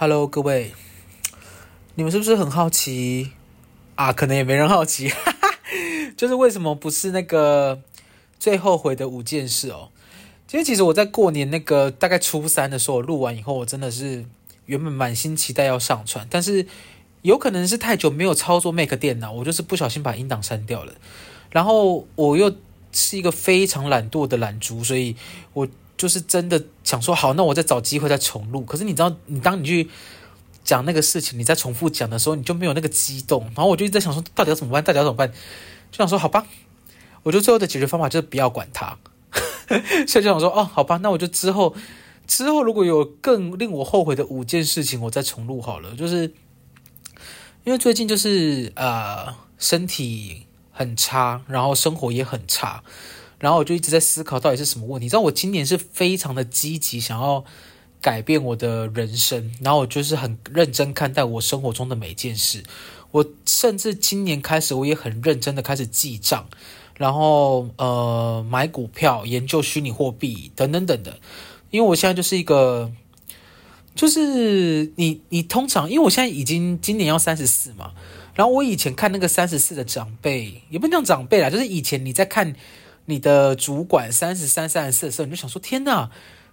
Hello，各位，你们是不是很好奇啊？可能也没人好奇，哈哈，就是为什么不是那个最后悔的五件事哦？因为其实我在过年那个大概初三的时候录完以后，我真的是原本满心期待要上传，但是有可能是太久没有操作 Mac 电脑，我就是不小心把音档删掉了。然后我又是一个非常懒惰的懒猪，所以我就是真的想说，好，那我再找机会再重录。可是你知道，你当你去讲那个事情，你再重复讲的时候，你就没有那个激动。然后我就一直在想说，到底要怎么办？到底要怎么办？就想说，好吧，我觉得最后的解决方法就是不要管他。所以就想说，哦，好吧，那我就之后之后如果有更令我后悔的五件事情，我再重录好了。就是因为最近就是呃身体很差，然后生活也很差，然后我就一直在思考到底是什么问题。你知道我今年是非常的积极，想要改变我的人生，然后我就是很认真看待我生活中的每件事。我甚至今年开始，我也很认真的开始记账。然后呃，买股票、研究虚拟货币等等等等，因为我现在就是一个，就是你你通常，因为我现在已经今年要三十四嘛，然后我以前看那个三十四的长辈，也不能讲长辈啦，就是以前你在看你的主管三十三、三十四的时候，你就想说天哪，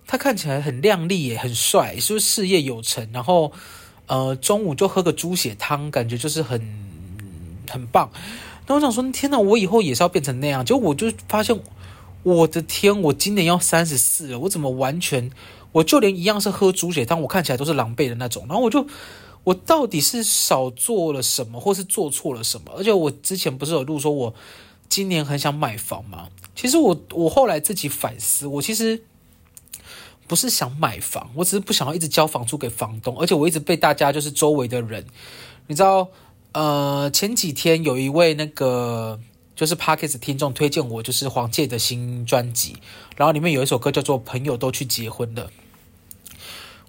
他看起来很靓丽耶，很帅，是不是事业有成？然后呃，中午就喝个猪血汤，感觉就是很很棒。那我想说，天哪！我以后也是要变成那样。就我就发现，我的天，我今年要三十四了，我怎么完全，我就连一样是喝猪血汤，我看起来都是狼狈的那种。然后我就，我到底是少做了什么，或是做错了什么？而且我之前不是有录说，我今年很想买房吗？其实我我后来自己反思，我其实不是想买房，我只是不想要一直交房租给房东，而且我一直被大家就是周围的人，你知道。呃，前几天有一位那个就是 Podcast 听众推荐我，就是黄玠的新专辑，然后里面有一首歌叫做《朋友都去结婚了》。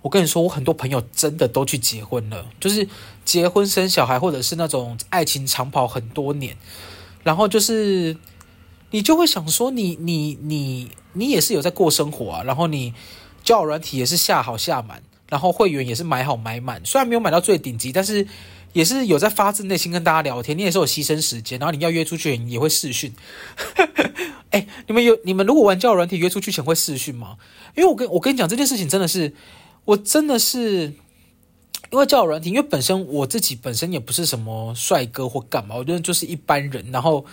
我跟你说，我很多朋友真的都去结婚了，就是结婚生小孩，或者是那种爱情长跑很多年，然后就是你就会想说你，你你你也是有在过生活啊，然后你交友软体也是下好下满，然后会员也是买好买满，虽然没有买到最顶级，但是。也是有在发自内心跟大家聊天，你也是有牺牲时间，然后你要约出去也会试训。哎，你们有你们如果玩交友软体约出去前会试训吗？因为我跟我跟你讲这件事情真的是，我真的是因为交友软体，因为本身我自己本身也不是什么帅哥或干嘛，我觉得就是一般人。然后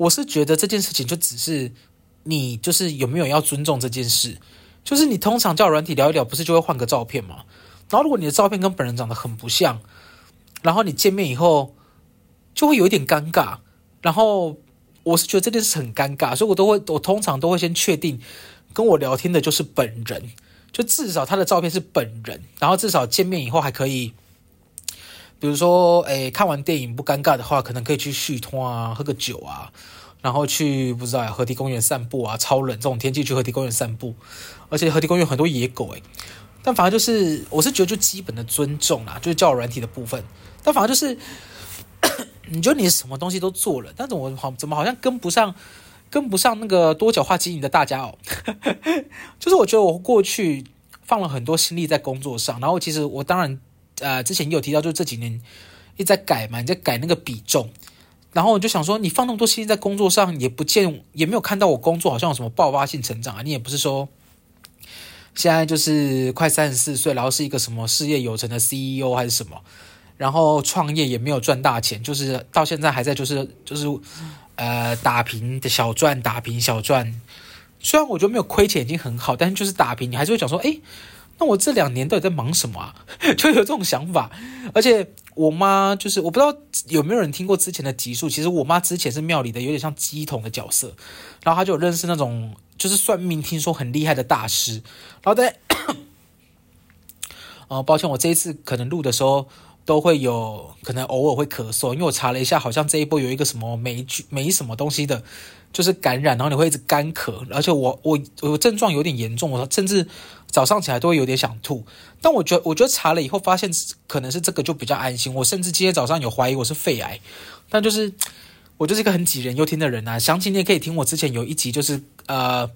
我是觉得这件事情就只是你就是有没有要尊重这件事，就是你通常叫软体聊一聊，不是就会换个照片吗？然后如果你的照片跟本人长得很不像。然后你见面以后就会有一点尴尬，然后我是觉得这件事很尴尬，所以我都会，我通常都会先确定跟我聊天的就是本人，就至少他的照片是本人，然后至少见面以后还可以，比如说，诶，看完电影不尴尬的话，可能可以去续通啊，喝个酒啊，然后去不知道河堤公园散步啊，超冷这种天气去河堤公园散步，而且河堤公园很多野狗诶，但反而就是我是觉得就基本的尊重啦，就是交友软体的部分。但反而就是，你觉得你什么东西都做了，但怎么好怎么好像跟不上，跟不上那个多角化经营的大家哦。就是我觉得我过去放了很多心力在工作上，然后其实我当然呃之前也有提到，就这几年一直在改嘛，你在改那个比重，然后我就想说，你放那么多心在工作上，也不见也没有看到我工作好像有什么爆发性成长啊，你也不是说现在就是快三十四岁，然后是一个什么事业有成的 CEO 还是什么。然后创业也没有赚大钱，就是到现在还在就是就是，呃，打平的小赚，打平小赚。虽然我觉得没有亏钱已经很好，但是就是打平，你还是会想说，哎，那我这两年到底在忙什么啊？就有这种想法。而且我妈就是我不知道有没有人听过之前的集数，其实我妈之前是庙里的有点像鸡桶的角色，然后她就有认识那种就是算命听说很厉害的大师。然后在，呃，抱歉，我这一次可能录的时候。都会有可能偶尔会咳嗽，因为我查了一下，好像这一波有一个什么霉菌、霉什么东西的，就是感染，然后你会一直干咳，而且我我我症状有点严重，我甚至早上起来都会有点想吐。但我觉得我觉得查了以后发现可能是这个就比较安心。我甚至今天早上有怀疑我是肺癌，但就是我就是一个很杞人忧天的人啊。详情你也可以听我之前有一集，就是呃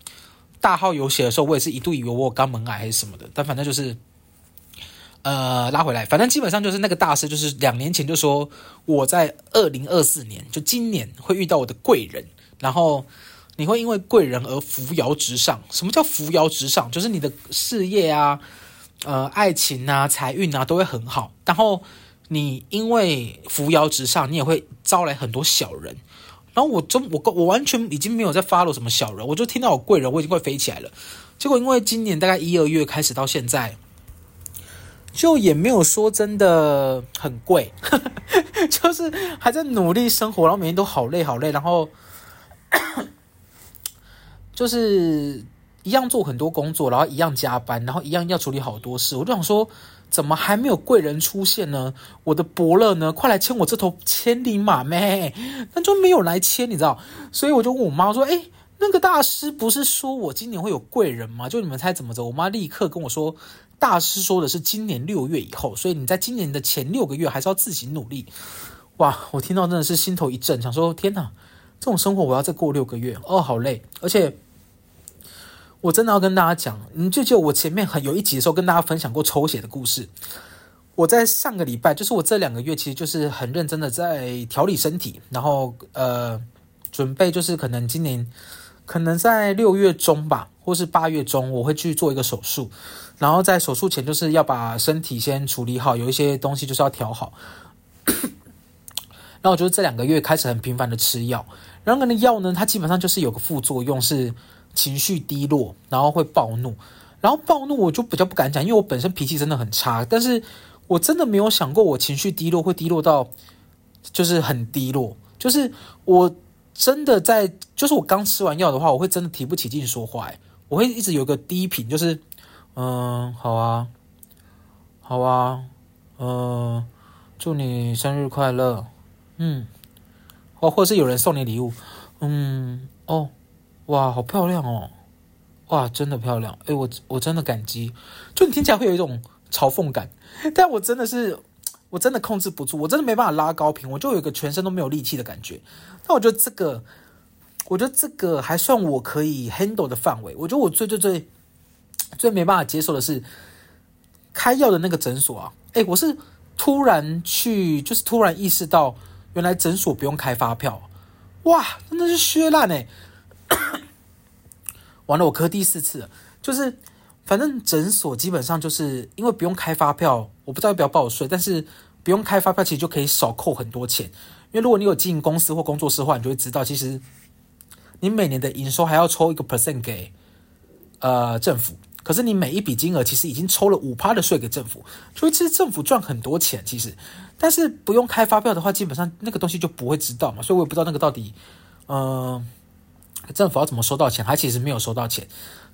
大号有写的时候，我也是一度以为我有肛门癌还是什么的，但反正就是。呃，拉回来，反正基本上就是那个大师，就是两年前就说我在二零二四年，就今年会遇到我的贵人，然后你会因为贵人而扶摇直上。什么叫扶摇直上？就是你的事业啊，呃，爱情啊，财运啊都会很好。然后你因为扶摇直上，你也会招来很多小人。然后我中我我完全已经没有在 follow 什么小人，我就听到我贵人，我已经快飞起来了。结果因为今年大概一二月开始到现在，就也没有说真的很贵，就是还在努力生活，然后每天都好累好累，然后就是一样做很多工作，然后一样加班，然后一样要处理好多事，我就想说。怎么还没有贵人出现呢？我的伯乐呢？快来牵我这头千里马咩？但就没有来牵，你知道？所以我就问我妈说：“诶，那个大师不是说我今年会有贵人吗？就你们猜怎么着？”我妈立刻跟我说：“大师说的是今年六月以后，所以你在今年的前六个月还是要自己努力。”哇！我听到真的是心头一震，想说：“天哪，这种生活我要再过六个月哦，好累，而且。”我真的要跟大家讲，你就记得我前面很有一集的时候跟大家分享过抽血的故事。我在上个礼拜，就是我这两个月，其实就是很认真的在调理身体，然后呃，准备就是可能今年可能在六月中吧，或是八月中，我会去做一个手术。然后在手术前，就是要把身体先处理好，有一些东西就是要调好。然后我就这两个月开始很频繁的吃药，然后那个药呢，它基本上就是有个副作用是。情绪低落，然后会暴怒，然后暴怒我就比较不敢讲，因为我本身脾气真的很差。但是我真的没有想过，我情绪低落会低落到就是很低落，就是我真的在，就是我刚吃完药的话，我会真的提不起劲说话，我会一直有个低频，就是嗯，好啊，好啊，嗯，祝你生日快乐，嗯，或或者是有人送你礼物，嗯，哦。哇，好漂亮哦！哇，真的漂亮！诶，我我真的感激。就你听起来会有一种嘲讽感，但我真的是，我真的控制不住，我真的没办法拉高频，我就有一个全身都没有力气的感觉。那我觉得这个，我觉得这个还算我可以 handle 的范围。我觉得我最最最最没办法接受的是开药的那个诊所啊！诶，我是突然去，就是突然意识到，原来诊所不用开发票。哇，真的是削烂诶。完了，我磕第四次了，就是反正诊所基本上就是因为不用开发票，我不知道要不要报税，但是不用开发票其实就可以少扣很多钱。因为如果你有经营公司或工作室的话，你就会知道，其实你每年的营收还要抽一个 percent 给呃政府，可是你每一笔金额其实已经抽了五趴的税给政府，所以其实政府赚很多钱。其实，但是不用开发票的话，基本上那个东西就不会知道嘛，所以我也不知道那个到底嗯。政府要怎么收到钱？他其实没有收到钱，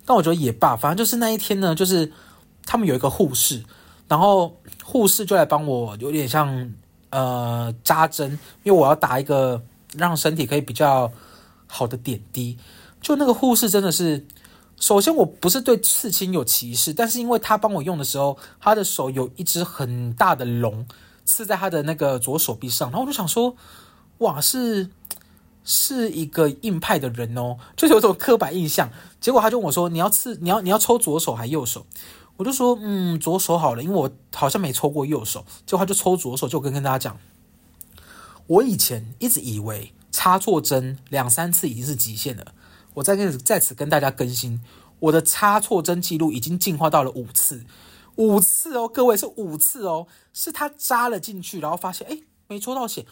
但我觉得也罢，反正就是那一天呢，就是他们有一个护士，然后护士就来帮我，有点像呃扎针，因为我要打一个让身体可以比较好的点滴。就那个护士真的是，首先我不是对刺青有歧视，但是因为他帮我用的时候，他的手有一只很大的龙刺在他的那个左手臂上，然后我就想说，哇，是。是一个硬派的人哦，就是有种刻板印象。结果他就问我说：“你要刺，你要你要抽左手还右手？”我就说：“嗯，左手好了，因为我好像没抽过右手。”结果他就抽左手，就跟跟大家讲，我以前一直以为插错针两三次已经是极限了。我在跟在此跟大家更新，我的插错针记录已经进化到了五次，五次哦，各位是五次哦，是他扎了进去，然后发现哎没抽到血。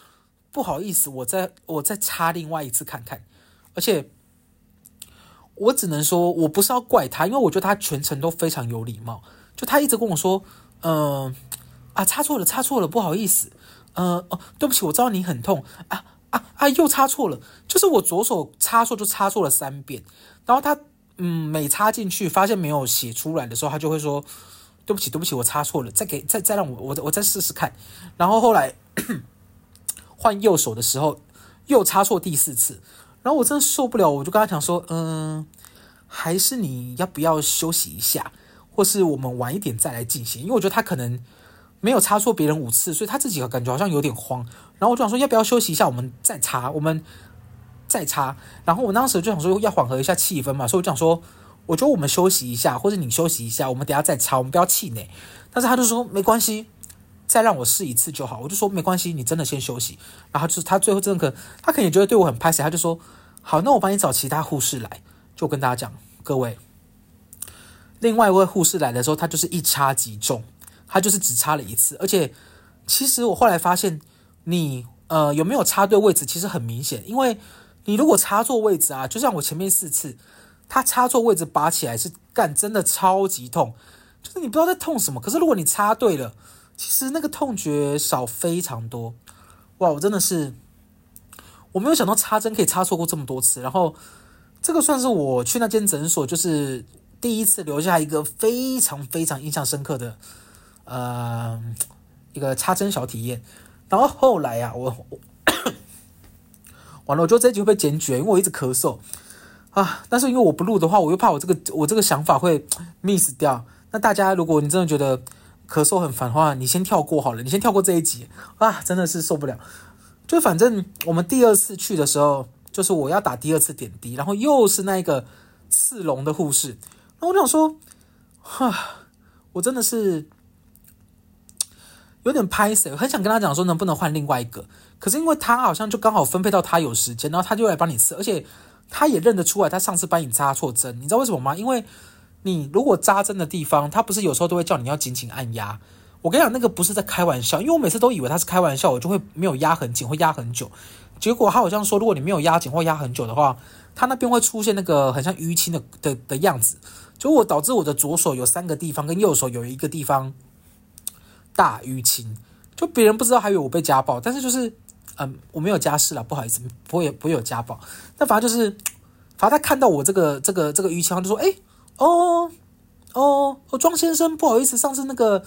不好意思，我再我再插另外一次看看，而且我只能说，我不是要怪他，因为我觉得他全程都非常有礼貌。就他一直跟我说，嗯、啊，插错了，插错了，不好意思，呃哦，对不起，我知道你很痛。啊啊啊，又插错了，就是我左手插错就插错了三遍，然后他嗯每插进去发现没有写出来的时候，他就会说对不起，对不起，我插错了，再给再再让我我我再试试看，然后后来。换右手的时候，又插错第四次，然后我真的受不了，我就跟他讲说，嗯，还是你要不要休息一下，或是我们晚一点再来进行，因为我觉得他可能没有插错别人五次，所以他自己感觉好像有点慌。然后我就想说，要不要休息一下，我们再插，我们再插。然后我当时就想说，要缓和一下气氛嘛，所以我就想说，我觉得我们休息一下，或者你休息一下，我们等下再插，我们不要气馁。但是他就说没关系，再让我试一次就好。我就说没关系，你真的先休息。然后就是他最后真的可，他可能觉得对我很拍谢，他就说好，那我帮你找其他护士来。就跟大家讲，各位，另外一位护士来的时候，他就是一插即中，他就是只插了一次，而且其实我后来发现，你呃有没有插对位置，其实很明显，因为你如果插错位置啊，就像我前面四次，他插错位置拔起来是干真的超级痛，就是你不知道在痛什么，可是如果你插对了，其实那个痛觉少非常多，哇，我真的是我没有想到插针可以插错过这么多次，然后。这个算是我去那间诊所，就是第一次留下一个非常非常印象深刻的，呃，一个插针小体验。然后后来啊，我，我完了，我觉得这一集会被检举，因为我一直咳嗽啊。但是因为我不录的话，我又怕我这个我这个想法会 miss 掉。那大家如果你真的觉得咳嗽很烦的话，你先跳过好了，你先跳过这一集啊，真的是受不了。就反正我们第二次去的时候。就是我要打第二次点滴，然后又是那个刺龙的护士，那我想说，哈，我真的是有点拍谢，很想跟他讲说能不能换另外一个，可是因为他好像就刚好分配到他有时间，然后他就来帮你刺，而且他也认得出来他上次帮你扎错针，你知道为什么吗？因为你如果扎针的地方，他不是有时候都会叫你要紧紧按压，我跟你讲那个不是在开玩笑，因为我每次都以为他是开玩笑，我就会没有压很紧，会压很久。结果他好像说，如果你没有压紧或压很久的话，他那边会出现那个很像淤青的的的样子。就我导致我的左手有三个地方，跟右手有一个地方大淤青。就别人不知道，还以为我被家暴，但是就是嗯，我没有家事了，不好意思，不会不会有家暴。但反正就是，反正他看到我这个这个这个淤青，他就说：“哎，哦哦，哦庄先生，不好意思，上次那个。”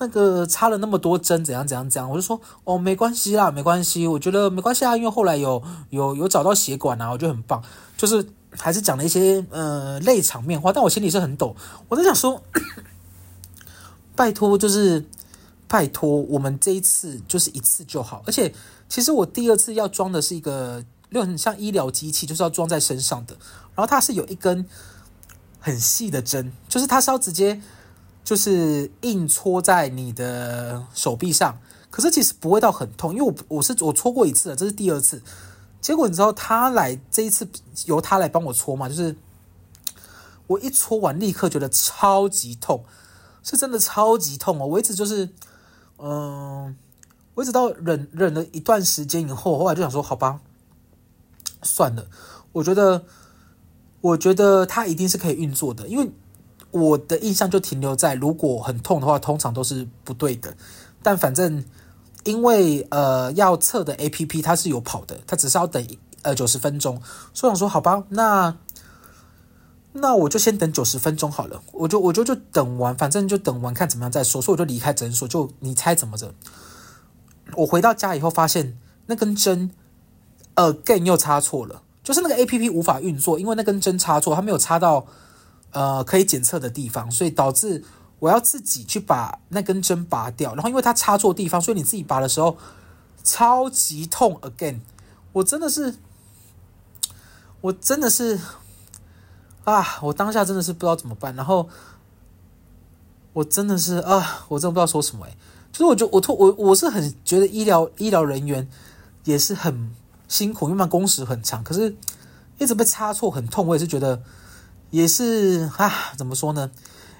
那个插了那么多针，怎样怎样怎样，我就说哦，没关系啦，没关系，我觉得没关系啊，因为后来有有有找到血管啊，我觉得很棒，就是还是讲了一些呃泪场面话，但我心里是很抖，我在想说，拜托，就是拜托，我们这一次就是一次就好，而且其实我第二次要装的是一个就很像医疗机器，就是要装在身上的，然后它是有一根很细的针，就是它是要直接。就是硬戳在你的手臂上，可是其实不会到很痛，因为我我是我戳过一次了，这是第二次。结果你知道他来这一次由他来帮我戳嘛？就是我一戳完立刻觉得超级痛，是真的超级痛哦！我一直就是嗯、我一直到忍忍了一段时间以后，后来就想说好吧，算了，我觉得我觉得他一定是可以运作的，因为。我的印象就停留在，如果很痛的话，通常都是不对的。但反正因为呃要测的 APP 它是有跑的，它只是要等呃九十分钟。所以我说，好吧，那那我就先等九十分钟好了。我就我就就等完，反正就等完看怎么样再说。所以我就离开诊所，就你猜怎么着？我回到家以后发现那根针呃 again 又插错了，就是那个 APP 无法运作，因为那根针插错，它没有插到。呃，可以检测的地方，所以导致我要自己去把那根针拔掉。然后因为它插错地方，所以你自己拔的时候超级痛。Again，我真的是，我真的是啊，我当下真的是不知道怎么办。然后我真的是啊，我真的不知道说什么诶，就是我就我我我是很觉得医疗医疗人员也是很辛苦，因为工时很长，可是一直被插错很痛，我也是觉得。也是啊，怎么说呢？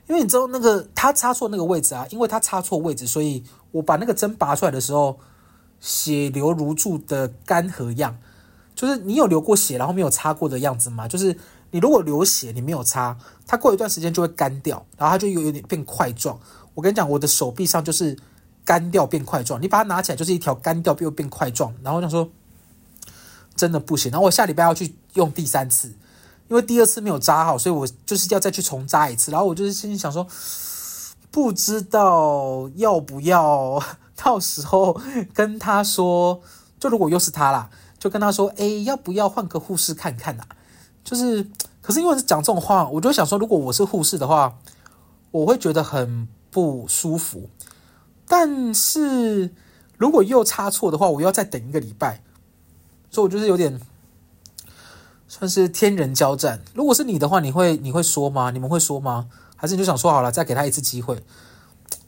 因为你知道那个他插错那个位置啊，因为他插错位置，所以我把那个针拔出来的时候，血流如注的干涸样，就是你有流过血然后没有擦过的样子吗？就是你如果流血你没有擦，它过一段时间就会干掉，然后它就有有点变块状。我跟你讲，我的手臂上就是干掉变块状，你把它拿起来就是一条干掉又变块状，然后我想说真的不行，然后我下礼拜要去用第三次。因为第二次没有扎好，所以我就是要再去重扎一次。然后我就是心里想说，不知道要不要 到时候跟他说，就如果又是他啦，就跟他说，哎，要不要换个护士看看呐？就是，可是因为是讲这种话，我就想说，如果我是护士的话，我会觉得很不舒服。但是如果又插错的话，我要再等一个礼拜，所以我就是有点。算是天人交战。如果是你的话，你会你会说吗？你们会说吗？还是你就想说好了，再给他一次机会？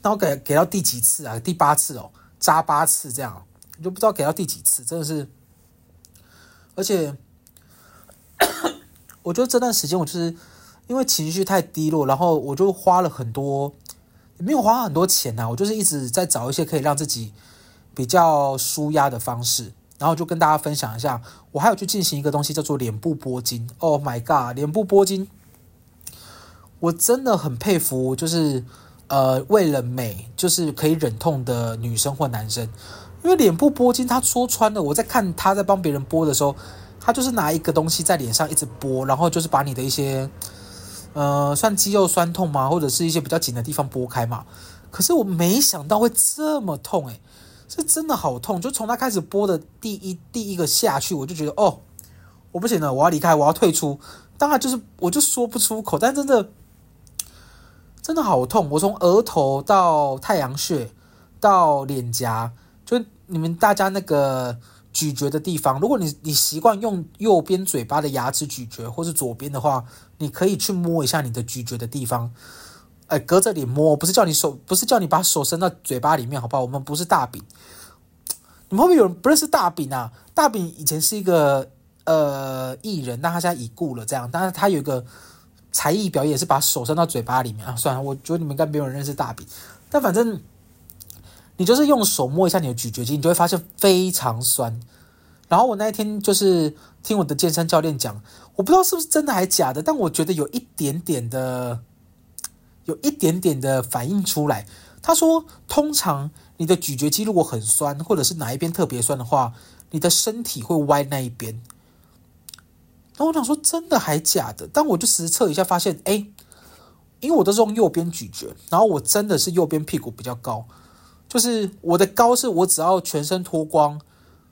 那我给给到第几次啊？第八次哦，扎八次这样，你就不知道给到第几次，真的是。而且，我觉得这段时间我就是因为情绪太低落，然后我就花了很多，也没有花很多钱呐、啊，我就是一直在找一些可以让自己比较舒压的方式，然后就跟大家分享一下。我还有去进行一个东西叫做脸部拨筋。Oh my god，脸部拨筋，我真的很佩服，就是。呃，为了美，就是可以忍痛的女生或男生，因为脸部拨筋，他说穿了，我在看他在帮别人拨的时候，他就是拿一个东西在脸上一直拨，然后就是把你的一些，呃，算肌肉酸痛吗？或者是一些比较紧的地方拨开嘛。可是我没想到会这么痛，诶，是真的好痛。就从他开始播的第一第一个下去，我就觉得哦，我不行了，我要离开，我要退出。当然就是我就说不出口，但真的。真的好痛！我从额头到太阳穴，到脸颊，就你们大家那个咀嚼的地方。如果你你习惯用右边嘴巴的牙齿咀嚼，或是左边的话，你可以去摸一下你的咀嚼的地方。哎，隔着脸摸，不是叫你手，不是叫你把手伸到嘴巴里面，好不好？我们不是大饼。你们会不会有人不认识大饼啊？大饼以前是一个呃艺人，但他现在已故了。这样，但是他有一个。才艺表演是把手伸到嘴巴里面啊！算了，我觉得你们应该没有人认识大饼，但反正你就是用手摸一下你的咀嚼肌，你就会发现非常酸。然后我那一天就是听我的健身教练讲，我不知道是不是真的还假的，但我觉得有一点点的，有一点点的反应出来。他说，通常你的咀嚼肌如果很酸，或者是哪一边特别酸的话，你的身体会歪那一边。然后我想说，真的还假的？但我就实测一下，发现，哎，因为我都是用右边咀嚼，然后我真的是右边屁股比较高，就是我的高是我只要全身脱光，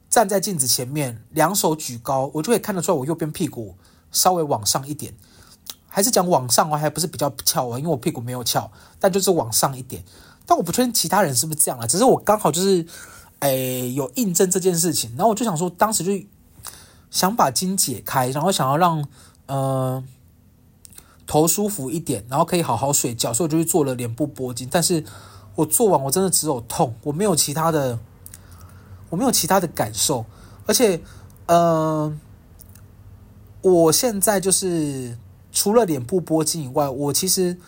站在镜子前面，两手举高，我就可以看得出来我右边屁股稍微往上一点，还是讲往上哦，还不是比较翘啊，因为我屁股没有翘，但就是往上一点。但我不确定其他人是不是这样啊，只是我刚好就是，哎，有印证这件事情。然后我就想说，当时就。想把筋解开，然后想要让呃头舒服一点，然后可以好好睡觉，所以我就去做了脸部拨筋。但是我做完，我真的只有痛，我没有其他的，我没有其他的感受。而且，呃，我现在就是除了脸部拨筋以外，我其实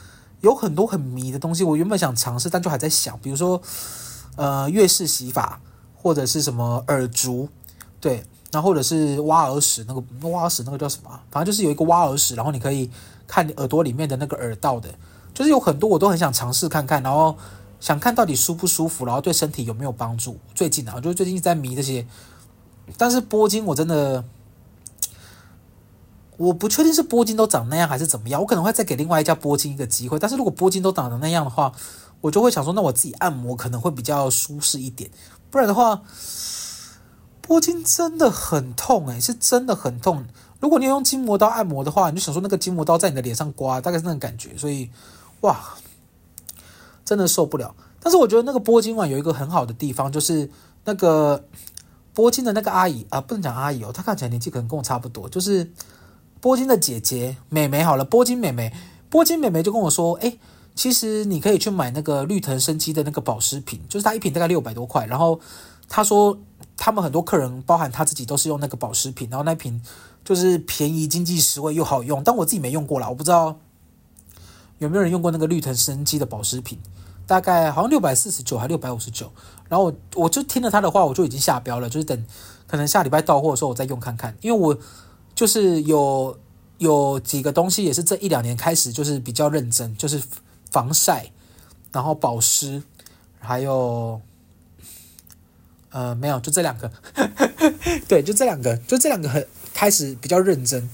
有很多很迷的东西，我原本想尝试，但就还在想，比如说呃月式洗发，或者是什么耳烛，对。然后或者是挖耳屎，那个挖耳屎那个叫什么？反正就是有一个挖耳屎，然后你可以看你耳朵里面的那个耳道的，就是有很多我都很想尝试看看，然后想看到底舒不舒服，然后对身体有没有帮助。最近啊，我就最近在迷这些，但是拨筋我真的我不确定是拨筋都长那样还是怎么样，我可能会再给另外一家拨筋一个机会。但是如果拨筋都长得那样的话，我就会想说，那我自己按摩可能会比较舒适一点，不然的话。拨筋真的很痛诶，是真的很痛。如果你用筋膜刀按摩的话，你就想说那个筋膜刀在你的脸上刮，大概是那种感觉。所以，哇，真的受不了。但是我觉得那个拨筋丸有一个很好的地方，就是那个拨筋的那个阿姨啊，不能讲阿姨哦，她看起来年纪可能跟我差不多。就是波金的姐姐美眉好了，波金美眉，波金美眉就跟我说，诶，其实你可以去买那个绿藤生机的那个保湿品，就是它一瓶大概六百多块。然后她说。他们很多客人，包含他自己，都是用那个保湿品，然后那瓶就是便宜、经济实惠又好用。但我自己没用过啦，我不知道有没有人用过那个绿藤生机的保湿品，大概好像六百四十九还六百五十九。然后我我就听了他的话，我就已经下标了，就是等可能下礼拜到货的时候我再用看看。因为我就是有有几个东西也是这一两年开始就是比较认真，就是防晒，然后保湿，还有。呃，没有，就这两个，对，就这两个，就这两个很开始比较认真，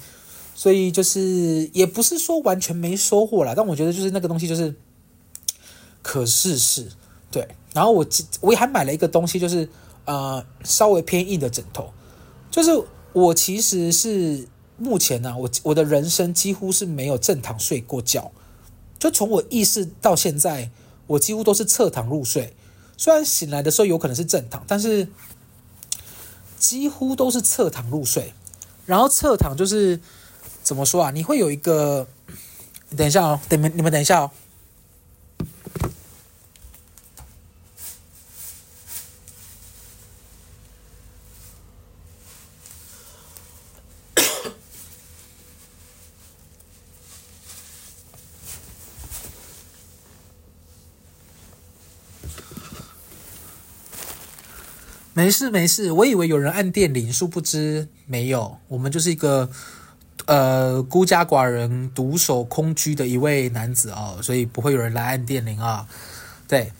所以就是也不是说完全没收获啦，但我觉得就是那个东西就是可试试，对。然后我我还买了一个东西，就是呃稍微偏硬的枕头，就是我其实是目前呢、我我的人生几乎是没有正躺睡过觉，就从我意识到现在，我几乎都是侧躺入睡。虽然醒来的时候有可能是正躺，但是几乎都是侧躺入睡。然后侧躺就是怎么说啊？你会有一个，等一下哦，等你们，你们等一下哦。没事没事，我以为有人按电铃，殊不知没有。我们就是一个呃孤家寡人、独守空居的一位男子、哦，所以不会有人来按电铃啊。对，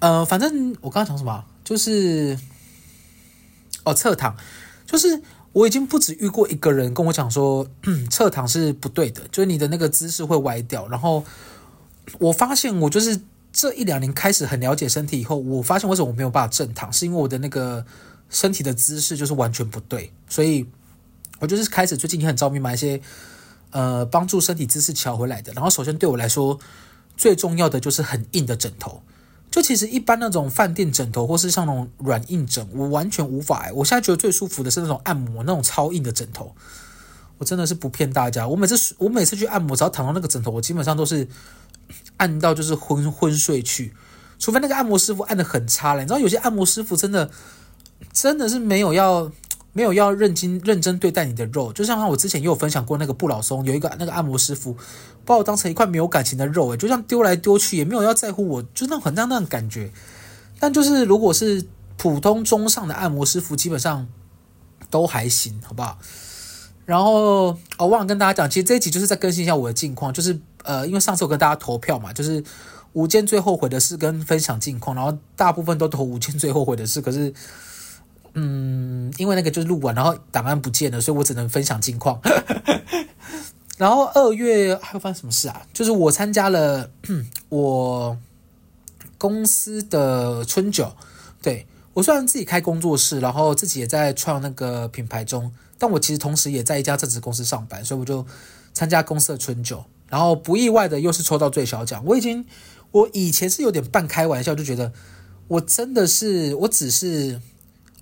呃，反正我刚刚讲什么，就是哦，侧躺，就是我已经不止遇过一个人跟我讲说，侧躺是不对的，就是你的那个姿势会歪掉。然后我发现我就是。这一两年开始很了解身体以后，我发现为什么我没有办法正躺，是因为我的那个身体的姿势就是完全不对，所以我就是开始最近也很着迷买一些呃帮助身体姿势调回来的。然后首先对我来说最重要的就是很硬的枕头，就其实一般那种饭店枕头或是像那种软硬枕，我完全无法。我现在觉得最舒服的是那种按摩那种超硬的枕头，我真的是不骗大家，我每次我每次去按摩，只要躺到那个枕头，我基本上都是。按到就是昏昏睡去，除非那个按摩师傅按得很差了。你知道有些按摩师傅真的真的是没有要没有要认真认真对待你的肉，就像我之前也有分享过那个不老松，有一个那个按摩师傅把我当成一块没有感情的肉，诶，就像丢来丢去，也没有要在乎我，就那种很那那种感觉。但就是如果是普通中上的按摩师傅，基本上都还行，好不好？然后我、忘了跟大家讲，其实这一集就是在更新一下我的近况，就是。呃，因为上次我跟大家投票嘛，就是五件最后悔的事跟分享近况，然后大部分都投五件最后悔的事。可是，嗯，因为那个就是录完，然后档案不见了，所以我只能分享近况。然后二月还有发生什么事啊？就是我参加了 我公司的春酒。对，我虽然自己开工作室，然后自己也在创那个品牌中，但我其实同时也在一家正职公司上班，所以我就参加公司的春酒。然后不意外的又是抽到最小奖，我已经我以前是有点半开玩笑，就觉得我真的是我只是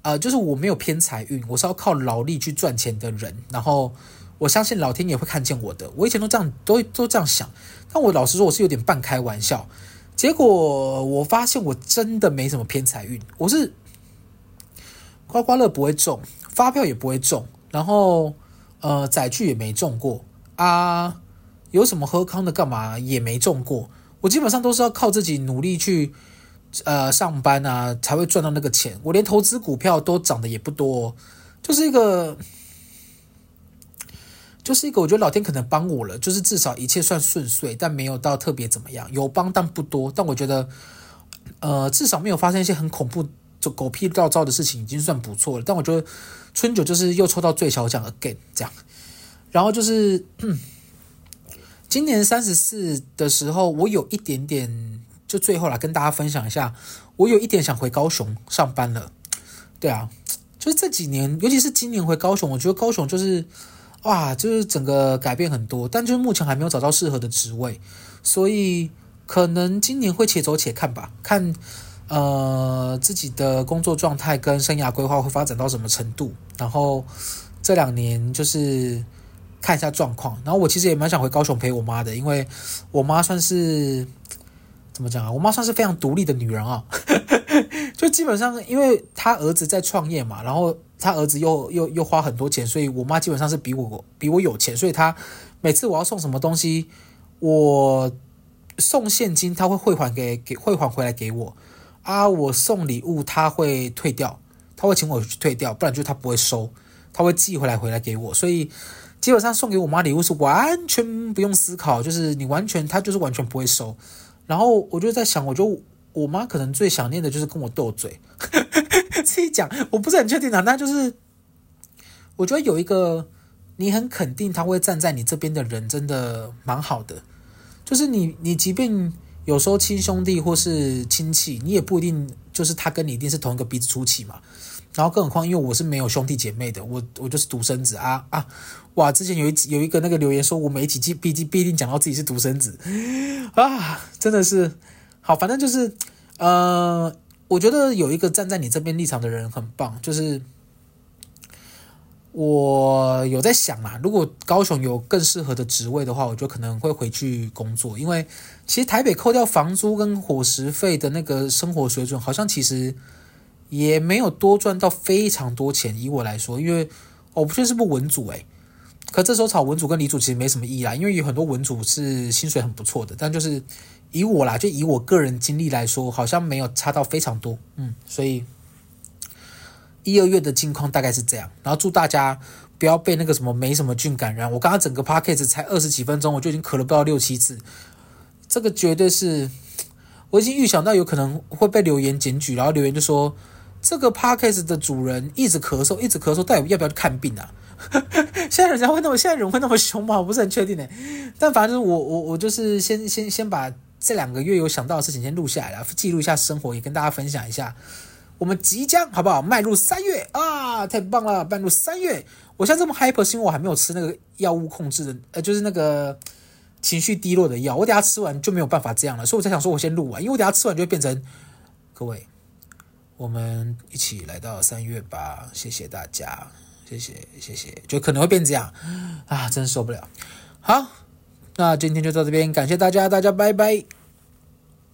呃，就是我没有偏财运，我是要靠劳力去赚钱的人。然后我相信老天爷会看见我的，我以前都这样都都这样想。但我老实说，我是有点半开玩笑。结果我发现我真的没什么偏财运，我是刮刮乐不会中，发票也不会中，然后呃载具也没中过啊。有什么喝康的干嘛也没中过，我基本上都是要靠自己努力去，呃，上班啊才会赚到那个钱。我连投资股票都涨得也不多，就是一个，就是一个，我觉得老天可能帮我了，就是至少一切算顺遂，但没有到特别怎么样，有帮但不多。但我觉得，呃，至少没有发生一些很恐怖、狗屁倒灶的事情，已经算不错了。但我觉得春酒就是又抽到最小奖 again 这样，然后就是。今年三十四的时候，我有一点点，就最后来跟大家分享一下，我有一点想回高雄上班了。对啊，就是这几年，尤其是今年回高雄，我觉得高雄就是哇，就是整个改变很多，但就是目前还没有找到适合的职位，所以可能今年会且走且看吧，看呃自己的工作状态跟生涯规划会发展到什么程度，然后这两年就是。看一下状况，然后我其实也蛮想回高雄陪我妈的，因为我妈算是怎么讲啊？我妈算是非常独立的女人啊，就基本上因为她儿子在创业嘛，然后她儿子又又又花很多钱，所以我妈基本上是比我比我有钱，所以她每次我要送什么东西，我送现金，她会汇款给给汇款回来给我啊，我送礼物她会退掉，她会请我去退掉，不然就她不会收，她会寄回来回来给我，所以。基本上送给我妈礼物是完全不用思考，就是你完全她就是完全不会收。然后我就在想，我就我妈可能最想念的就是跟我斗嘴。自己讲我不是很确定啊，那就是我觉得有一个你很肯定他会站在你这边的人，真的蛮好的。就是你你即便有时候亲兄弟或是亲戚，你也不一定就是他跟你一定是同一个鼻子出气嘛。然后更何况，因为我是没有兄弟姐妹的，我我就是独生子啊啊！哇，之前有一有一个那个留言说，我每一集必必必定讲到自己是独生子啊，真的是好，反正就是呃，我觉得有一个站在你这边立场的人很棒，就是我有在想啊，如果高雄有更适合的职位的话，我就可能会回去工作，因为其实台北扣掉房租跟伙食费的那个生活水准，好像其实。也没有多赚到非常多钱，以我来说，因为我不确定是不是文组诶，可这时候炒文组跟理组其实没什么意义啦，因为有很多文组是薪水很不错的，但就是以我啦，就以我个人经历来说，好像没有差到非常多，嗯，所以一二月的近况大概是这样，然后祝大家不要被那个什么没什么菌感染。我刚刚整个 podcast 才二十几分钟，我就已经咳了不知道六七次，这个绝对是，我已经预想到有可能会被留言检举，然后留言就说这个 podcast 的主人一直咳嗽，一直咳嗽，到底要不要去看病啊？现在人家会那么，现在人会那么凶吗？我不是很确定呢。但反正我我我就是先先先把这两个月有想到的事情先录下来了，记录一下生活，也跟大家分享一下。我们即将好不好迈入三月啊！太棒了，迈入三月。我现在这么 hyper，是因为我还没有吃那个药物控制的，呃，就是那个情绪低落的药。我等下吃完就没有办法这样了，所以我才想说，我先录完，因为我等下吃完就会变成各位，我们一起来到三月吧。谢谢大家，谢谢谢谢，就可能会变这样啊，真受不了。好，那今天就到这边，感谢大家，大家拜拜。